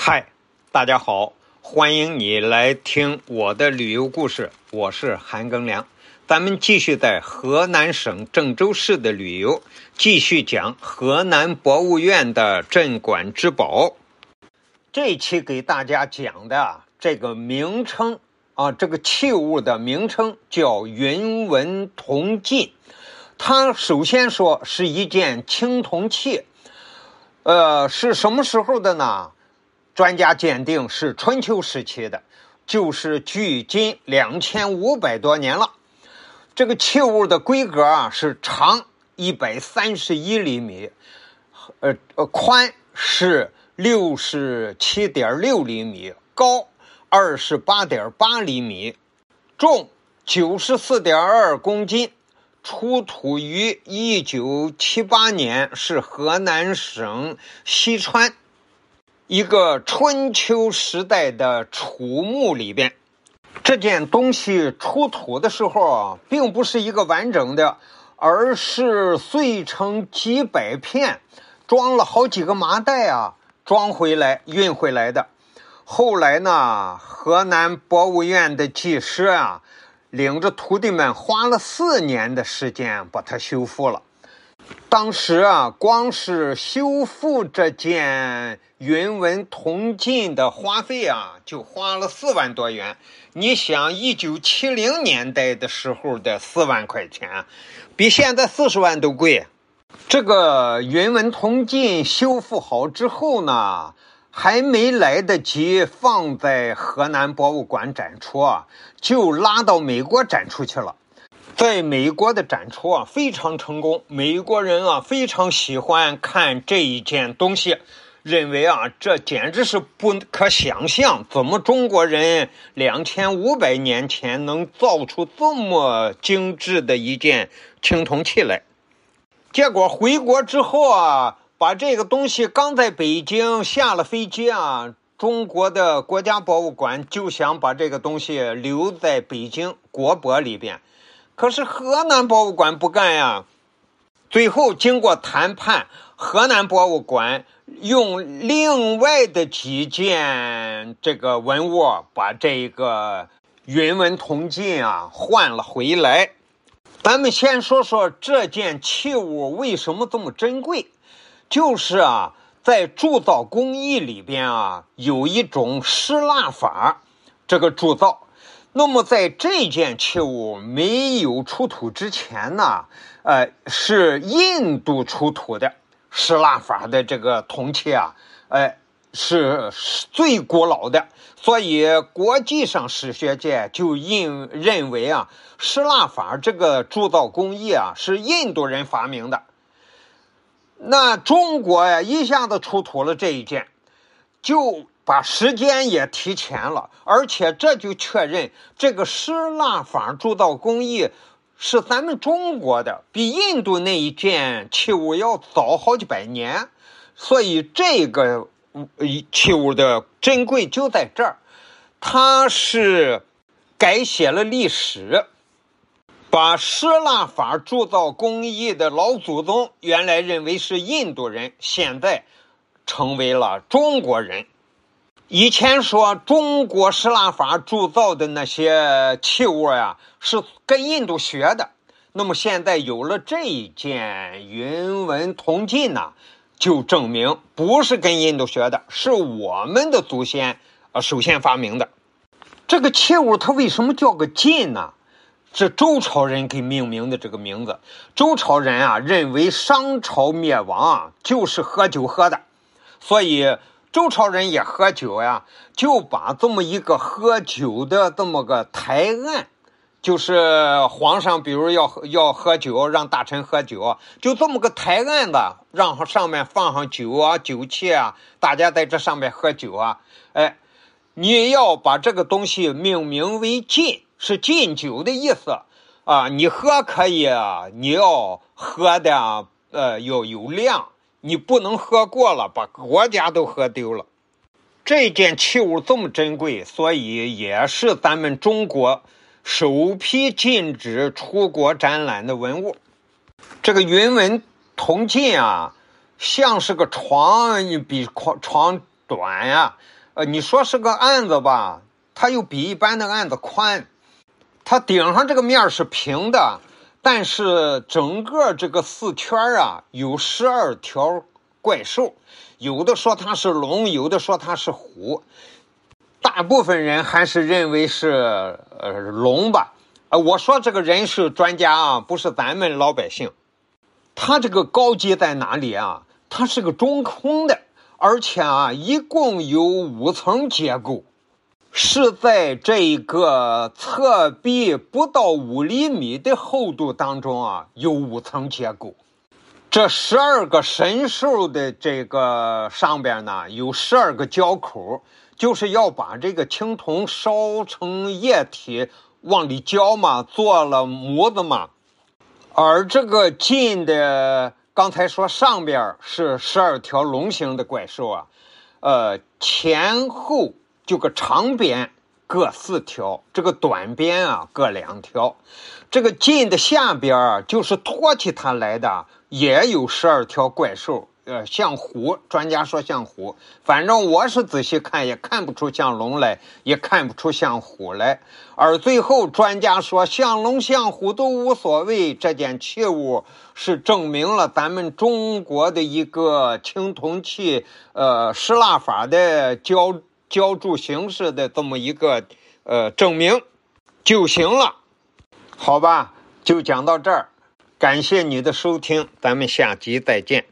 嗨，大家好，欢迎你来听我的旅游故事，我是韩庚良。咱们继续在河南省郑州市的旅游，继续讲河南博物院的镇馆之宝。这期给大家讲的这个名称啊，这个器物的名称叫云纹铜镜。它首先说是一件青铜器，呃，是什么时候的呢？专家鉴定是春秋时期的，就是距今两千五百多年了。这个器物的规格啊是长一百三十一厘米，呃呃宽是六十七点六厘米，高二十八点八厘米，重九十四点二公斤，出土于一九七八年，是河南省西川。一个春秋时代的楚墓里边，这件东西出土的时候啊，并不是一个完整的，而是碎成几百片，装了好几个麻袋啊，装回来运回来的。后来呢，河南博物院的技师啊，领着徒弟们花了四年的时间把它修复了。当时啊，光是修复这件云纹铜镜的花费啊，就花了四万多元。你想，一九七零年代的时候的四万块钱，比现在四十万都贵。这个云纹铜镜修复好之后呢，还没来得及放在河南博物馆展出啊，就拉到美国展出去了。在美国的展出啊非常成功，美国人啊非常喜欢看这一件东西，认为啊这简直是不可想象，怎么中国人两千五百年前能造出这么精致的一件青铜器来？结果回国之后啊，把这个东西刚在北京下了飞机啊，中国的国家博物馆就想把这个东西留在北京国博里边。可是河南博物馆不干呀，最后经过谈判，河南博物馆用另外的几件这个文物把这个云纹铜镜啊换了回来。咱们先说说这件器物为什么这么珍贵，就是啊，在铸造工艺里边啊有一种失蜡法，这个铸造。那么，在这件器物没有出土之前呢，呃，是印度出土的石蜡法的这个铜器啊，哎，是最古老的，所以国际上史学界就认认为啊，石蜡法这个铸造工艺啊是印度人发明的。那中国呀，一下子出土了这一件，就。把时间也提前了，而且这就确认这个石蜡法铸造工艺是咱们中国的，比印度那一件器物要早好几百年。所以这个器物的珍贵就在这儿，它是改写了历史，把石蜡法铸造工艺的老祖宗原来认为是印度人，现在成为了中国人。以前说中国石蜡法铸造的那些器物呀，是跟印度学的。那么现在有了这一件云纹铜镜呢，就证明不是跟印度学的，是我们的祖先呃首先发明的。这个器物它为什么叫个镜呢？是周朝人给命名的这个名字。周朝人啊认为商朝灭亡啊就是喝酒喝的，所以。周朝人也喝酒呀，就把这么一个喝酒的这么个台案，就是皇上比如要要喝酒，让大臣喝酒，就这么个台案子，让上面放上酒啊、酒器啊，大家在这上面喝酒啊。哎，你要把这个东西命名为禁，是禁酒的意思啊。你喝可以啊，你要喝的呃要有量。你不能喝过了，把国家都喝丢了。这件器物这么珍贵，所以也是咱们中国首批禁止出国展览的文物。这个云纹铜镜啊，像是个床，你比床床短呀。呃，你说是个案子吧，它又比一般的案子宽。它顶上这个面是平的，但是整个这个四圈啊有十二条怪兽，有的说它是龙，有的说它是虎。大部分人还是认为是呃龙吧。呃，我说这个人是专家啊，不是咱们老百姓。它这个高级在哪里啊？它是个中空的。而且啊，一共有五层结构，是在这个侧壁不到五厘米的厚度当中啊，有五层结构。这十二个神兽的这个上边呢，有十二个交口，就是要把这个青铜烧成液体往里浇嘛，做了模子嘛。而这个进的。刚才说上边是十二条龙形的怪兽啊，呃，前后就个长边各四条，这个短边啊各两条，这个近的下边就是托起它来的，也有十二条怪兽。呃，像虎，专家说像虎，反正我是仔细看也看不出像龙来，也看不出像虎来。而最后专家说像龙像虎都无所谓，这件器物是证明了咱们中国的一个青铜器，呃，石蜡法的浇浇筑形式的这么一个呃证明就行了，好吧？就讲到这儿，感谢你的收听，咱们下集再见。